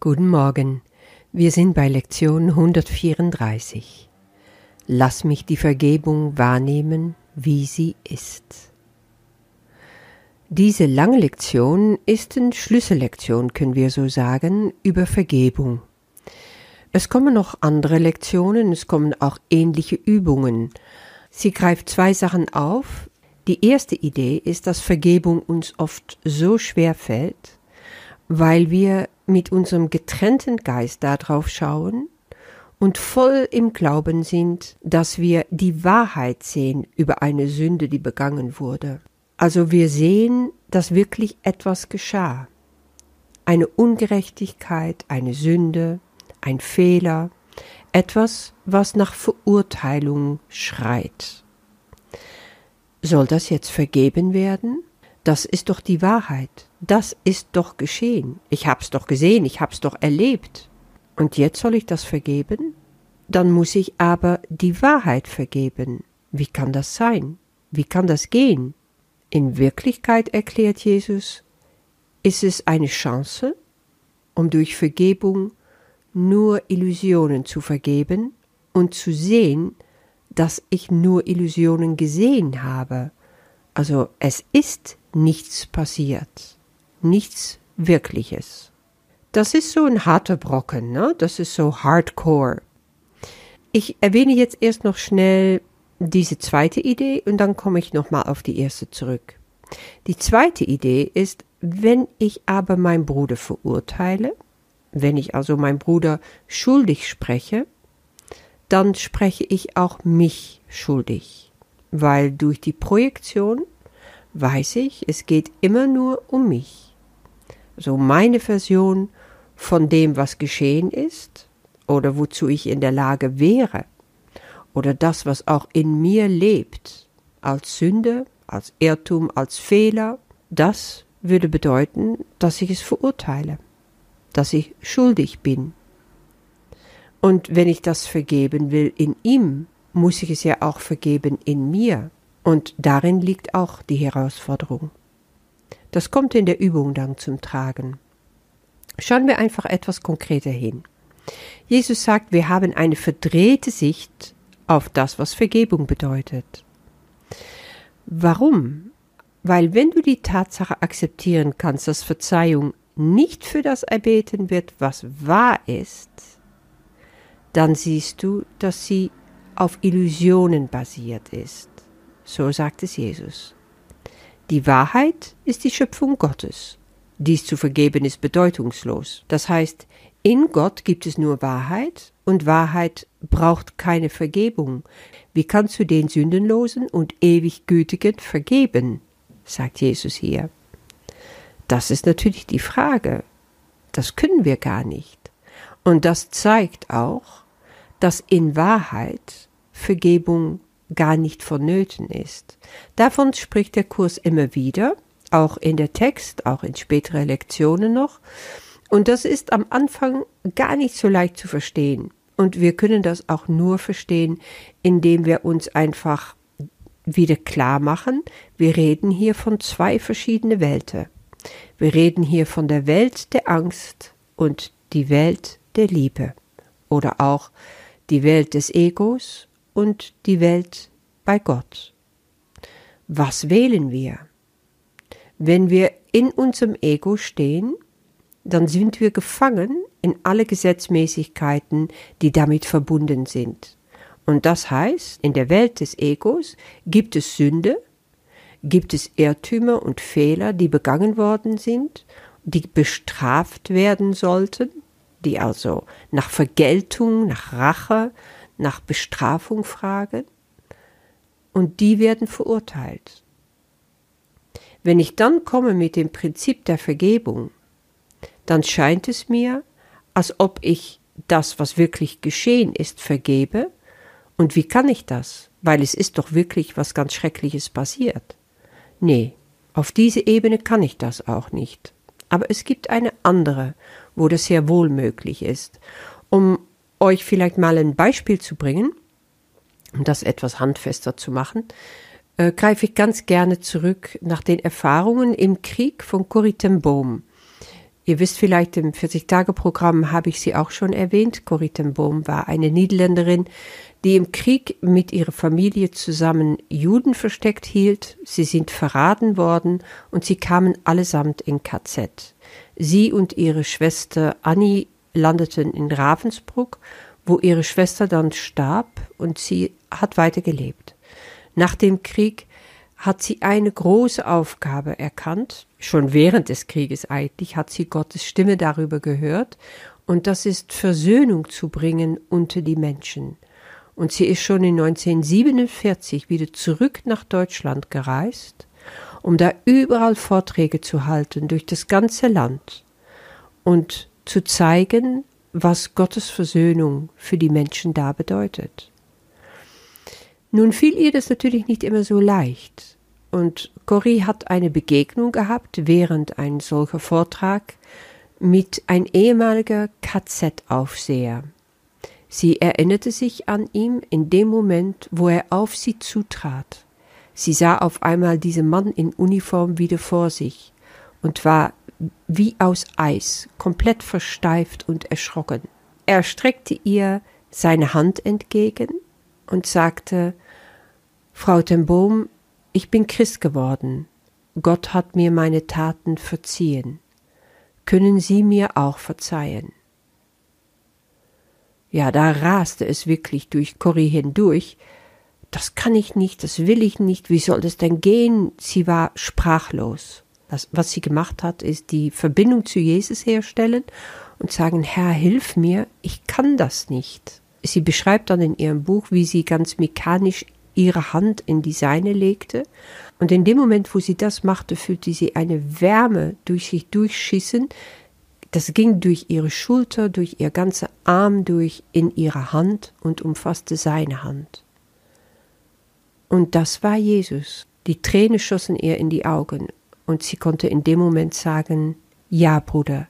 Guten Morgen. Wir sind bei Lektion 134. Lass mich die Vergebung wahrnehmen, wie sie ist. Diese lange Lektion ist eine Schlüssellektion, können wir so sagen, über Vergebung. Es kommen noch andere Lektionen, es kommen auch ähnliche Übungen. Sie greift zwei Sachen auf. Die erste Idee ist, dass Vergebung uns oft so schwer fällt, weil wir mit unserem getrennten Geist darauf schauen und voll im Glauben sind, dass wir die Wahrheit sehen über eine Sünde, die begangen wurde. Also wir sehen, dass wirklich etwas geschah. Eine Ungerechtigkeit, eine Sünde, ein Fehler, etwas, was nach Verurteilung schreit. Soll das jetzt vergeben werden? Das ist doch die Wahrheit. Das ist doch geschehen. Ich hab's doch gesehen, ich hab's doch erlebt. Und jetzt soll ich das vergeben? Dann muss ich aber die Wahrheit vergeben. Wie kann das sein? Wie kann das gehen? In Wirklichkeit, erklärt Jesus, ist es eine Chance, um durch Vergebung nur Illusionen zu vergeben und zu sehen, dass ich nur Illusionen gesehen habe. Also es ist nichts passiert, nichts Wirkliches. Das ist so ein harter Brocken, ne? Das ist so hardcore. Ich erwähne jetzt erst noch schnell diese zweite Idee und dann komme ich nochmal auf die erste zurück. Die zweite Idee ist, wenn ich aber meinen Bruder verurteile, wenn ich also meinen Bruder schuldig spreche, dann spreche ich auch mich schuldig, weil durch die Projektion weiß ich, es geht immer nur um mich. So meine Version von dem, was geschehen ist oder wozu ich in der Lage wäre oder das, was auch in mir lebt, als Sünde, als Irrtum, als Fehler, das würde bedeuten, dass ich es verurteile, dass ich schuldig bin. Und wenn ich das vergeben will in ihm, muss ich es ja auch vergeben in mir. Und darin liegt auch die Herausforderung. Das kommt in der Übung dann zum Tragen. Schauen wir einfach etwas konkreter hin. Jesus sagt, wir haben eine verdrehte Sicht auf das, was Vergebung bedeutet. Warum? Weil wenn du die Tatsache akzeptieren kannst, dass Verzeihung nicht für das erbeten wird, was wahr ist, dann siehst du, dass sie auf Illusionen basiert ist. So sagt es Jesus. Die Wahrheit ist die Schöpfung Gottes. Dies zu vergeben ist bedeutungslos. Das heißt, in Gott gibt es nur Wahrheit und Wahrheit braucht keine Vergebung. Wie kannst du den Sündenlosen und ewig Gütigen vergeben? sagt Jesus hier. Das ist natürlich die Frage. Das können wir gar nicht. Und das zeigt auch, dass in Wahrheit Vergebung gar nicht vonnöten ist. Davon spricht der Kurs immer wieder, auch in der Text, auch in späteren Lektionen noch. Und das ist am Anfang gar nicht so leicht zu verstehen. Und wir können das auch nur verstehen, indem wir uns einfach wieder klar machen, wir reden hier von zwei verschiedene Welten. Wir reden hier von der Welt der Angst und die Welt der Liebe oder auch die Welt des Egos und die Welt bei Gott. Was wählen wir? Wenn wir in unserem Ego stehen, dann sind wir gefangen in alle Gesetzmäßigkeiten, die damit verbunden sind. Und das heißt, in der Welt des Egos gibt es Sünde, gibt es Irrtümer und Fehler, die begangen worden sind, die bestraft werden sollten, die also nach Vergeltung, nach Rache, nach Bestrafung fragen, und die werden verurteilt. Wenn ich dann komme mit dem Prinzip der Vergebung, dann scheint es mir, als ob ich das, was wirklich geschehen ist, vergebe. Und wie kann ich das? Weil es ist doch wirklich was ganz Schreckliches passiert. Nee, auf diese Ebene kann ich das auch nicht. Aber es gibt eine andere, wo das sehr wohl möglich ist. Um euch vielleicht mal ein Beispiel zu bringen, um das etwas handfester zu machen, äh, greife ich ganz gerne zurück nach den Erfahrungen im Krieg von Corrie ten Boom. Ihr wisst vielleicht, im 40-Tage-Programm habe ich sie auch schon erwähnt. Corrie ten Boom war eine Niederländerin, die im Krieg mit ihrer Familie zusammen Juden versteckt hielt. Sie sind verraten worden und sie kamen allesamt in KZ. Sie und ihre Schwester Annie landeten in Ravensbrück, wo ihre Schwester dann starb und sie hat weitergelebt. Nach dem Krieg hat sie eine große Aufgabe erkannt. Schon während des Krieges eigentlich hat sie Gottes Stimme darüber gehört, und das ist Versöhnung zu bringen unter die Menschen. Und sie ist schon in 1947 wieder zurück nach Deutschland gereist, um da überall Vorträge zu halten durch das ganze Land und zu zeigen, was Gottes Versöhnung für die Menschen da bedeutet. Nun fiel ihr das natürlich nicht immer so leicht. Und Corrie hat eine Begegnung gehabt während ein solcher Vortrag mit ein ehemaliger KZ-Aufseher. Sie erinnerte sich an ihn in dem Moment, wo er auf sie zutrat. Sie sah auf einmal diesen Mann in Uniform wieder vor sich und war wie aus Eis, komplett versteift und erschrocken. Er streckte ihr seine Hand entgegen und sagte Frau ten Boom, ich bin Christ geworden. Gott hat mir meine Taten verziehen. Können Sie mir auch verzeihen? Ja, da raste es wirklich durch Corrie hindurch. Das kann ich nicht, das will ich nicht, wie soll das denn gehen? Sie war sprachlos. Das, was sie gemacht hat, ist die Verbindung zu Jesus herstellen und sagen, Herr, hilf mir, ich kann das nicht. Sie beschreibt dann in ihrem Buch, wie sie ganz mechanisch ihre Hand in die seine legte, und in dem Moment, wo sie das machte, fühlte sie eine Wärme durch sich durchschießen, das ging durch ihre Schulter, durch ihr ganzer Arm durch in ihre Hand und umfasste seine Hand. Und das war Jesus. Die Tränen schossen ihr in die Augen, und sie konnte in dem Moment sagen, ja, Bruder,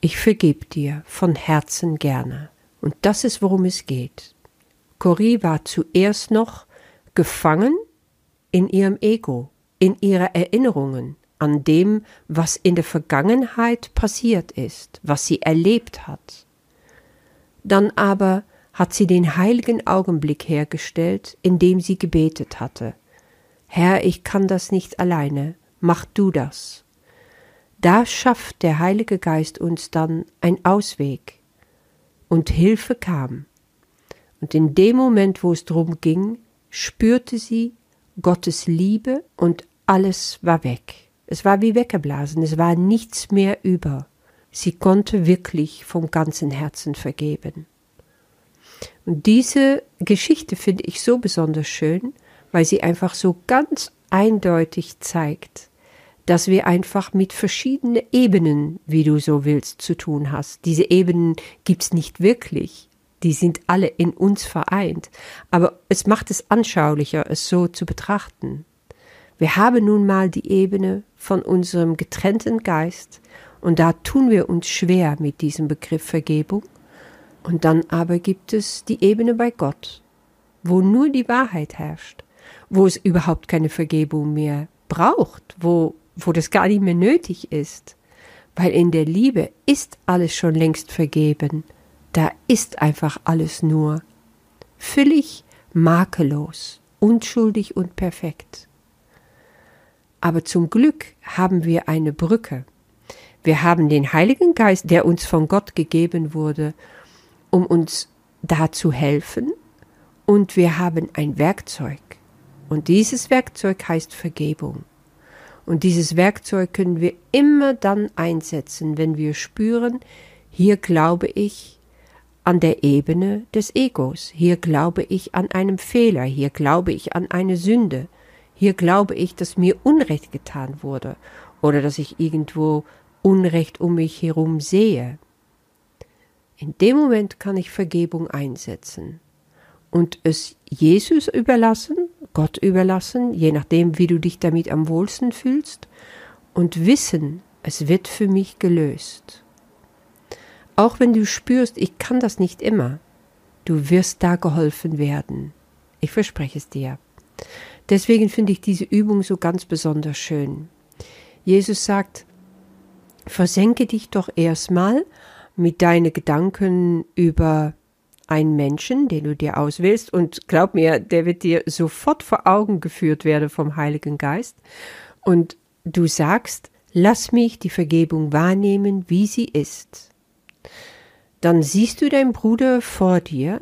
ich vergeb dir von Herzen gerne. Und das ist, worum es geht. Corrie war zuerst noch gefangen in ihrem Ego, in ihrer Erinnerungen, an dem, was in der Vergangenheit passiert ist, was sie erlebt hat. Dann aber hat sie den heiligen Augenblick hergestellt, in dem sie gebetet hatte. Herr, ich kann das nicht alleine, mach du das. Da schafft der Heilige Geist uns dann ein Ausweg. Und Hilfe kam. Und in dem Moment, wo es drum ging, spürte sie Gottes Liebe und alles war weg. Es war wie weggeblasen, es war nichts mehr über. Sie konnte wirklich vom ganzen Herzen vergeben. Und diese Geschichte finde ich so besonders schön, weil sie einfach so ganz eindeutig zeigt, dass wir einfach mit verschiedenen Ebenen, wie du so willst, zu tun hast. Diese Ebenen gibt's nicht wirklich. Die sind alle in uns vereint. Aber es macht es anschaulicher, es so zu betrachten. Wir haben nun mal die Ebene von unserem getrennten Geist und da tun wir uns schwer mit diesem Begriff Vergebung. Und dann aber gibt es die Ebene bei Gott, wo nur die Wahrheit herrscht, wo es überhaupt keine Vergebung mehr braucht, wo, wo das gar nicht mehr nötig ist, weil in der Liebe ist alles schon längst vergeben, da ist einfach alles nur völlig makellos, unschuldig und perfekt. Aber zum Glück haben wir eine Brücke. Wir haben den Heiligen Geist, der uns von Gott gegeben wurde, um uns da zu helfen. Und wir haben ein Werkzeug. Und dieses Werkzeug heißt Vergebung. Und dieses Werkzeug können wir immer dann einsetzen, wenn wir spüren, hier glaube ich an der Ebene des Egos, hier glaube ich an einem Fehler, hier glaube ich an eine Sünde, hier glaube ich, dass mir Unrecht getan wurde oder dass ich irgendwo Unrecht um mich herum sehe. In dem Moment kann ich Vergebung einsetzen und es Jesus überlassen, Gott überlassen, je nachdem, wie du dich damit am wohlsten fühlst, und wissen, es wird für mich gelöst. Auch wenn du spürst, ich kann das nicht immer, du wirst da geholfen werden. Ich verspreche es dir. Deswegen finde ich diese Übung so ganz besonders schön. Jesus sagt, versenke dich doch erstmal mit deinen Gedanken über einen Menschen, den du dir auswählst, und glaub mir, der wird dir sofort vor Augen geführt werden vom Heiligen Geist. Und du sagst, lass mich die Vergebung wahrnehmen, wie sie ist. Dann siehst du deinen Bruder vor dir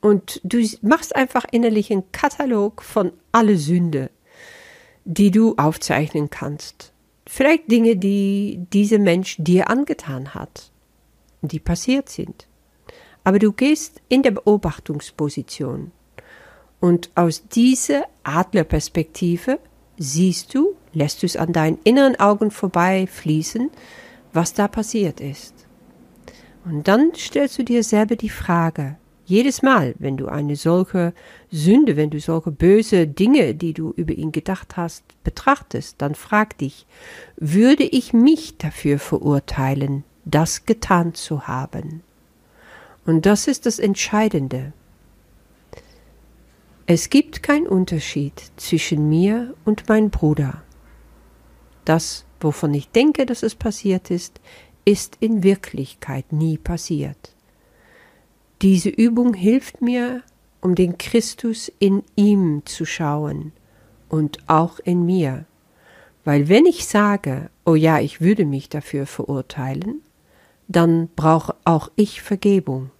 und du machst einfach innerlich einen Katalog von alle Sünde, die du aufzeichnen kannst. Vielleicht Dinge, die dieser Mensch dir angetan hat, die passiert sind. Aber du gehst in der Beobachtungsposition. Und aus dieser Adlerperspektive siehst du, lässt du es an deinen inneren Augen vorbei fließen, was da passiert ist. Und dann stellst du dir selber die Frage, jedes Mal, wenn du eine solche Sünde, wenn du solche böse Dinge, die du über ihn gedacht hast, betrachtest, dann frag dich, würde ich mich dafür verurteilen, das getan zu haben? Und das ist das Entscheidende. Es gibt keinen Unterschied zwischen mir und meinem Bruder. Das, wovon ich denke, dass es passiert ist, ist in Wirklichkeit nie passiert. Diese Übung hilft mir, um den Christus in ihm zu schauen und auch in mir. Weil wenn ich sage, oh ja, ich würde mich dafür verurteilen, dann brauche auch ich Vergebung.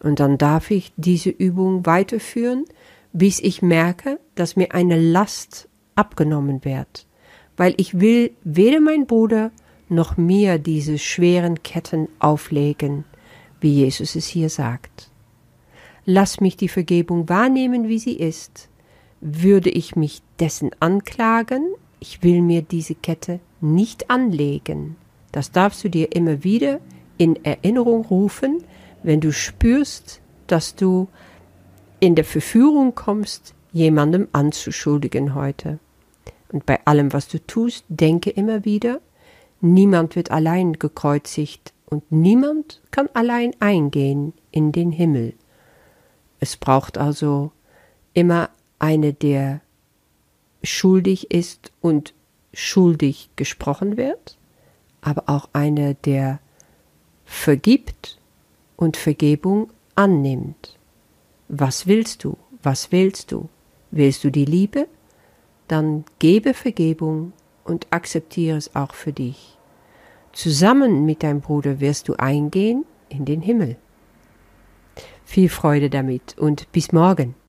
Und dann darf ich diese Übung weiterführen, bis ich merke, dass mir eine Last abgenommen wird, weil ich will weder mein Bruder noch mir diese schweren Ketten auflegen, wie Jesus es hier sagt. Lass mich die Vergebung wahrnehmen, wie sie ist. Würde ich mich dessen anklagen, ich will mir diese Kette nicht anlegen. Das darfst du dir immer wieder in Erinnerung rufen, wenn du spürst, dass du in der Verführung kommst, jemandem anzuschuldigen heute. Und bei allem, was du tust, denke immer wieder, niemand wird allein gekreuzigt und niemand kann allein eingehen in den Himmel. Es braucht also immer eine, der schuldig ist und schuldig gesprochen wird, aber auch eine, der vergibt und Vergebung annimmt. Was willst du? Was willst du? Willst du die Liebe? Dann gebe Vergebung und akzeptiere es auch für dich. Zusammen mit deinem Bruder wirst du eingehen in den Himmel. Viel Freude damit und bis morgen.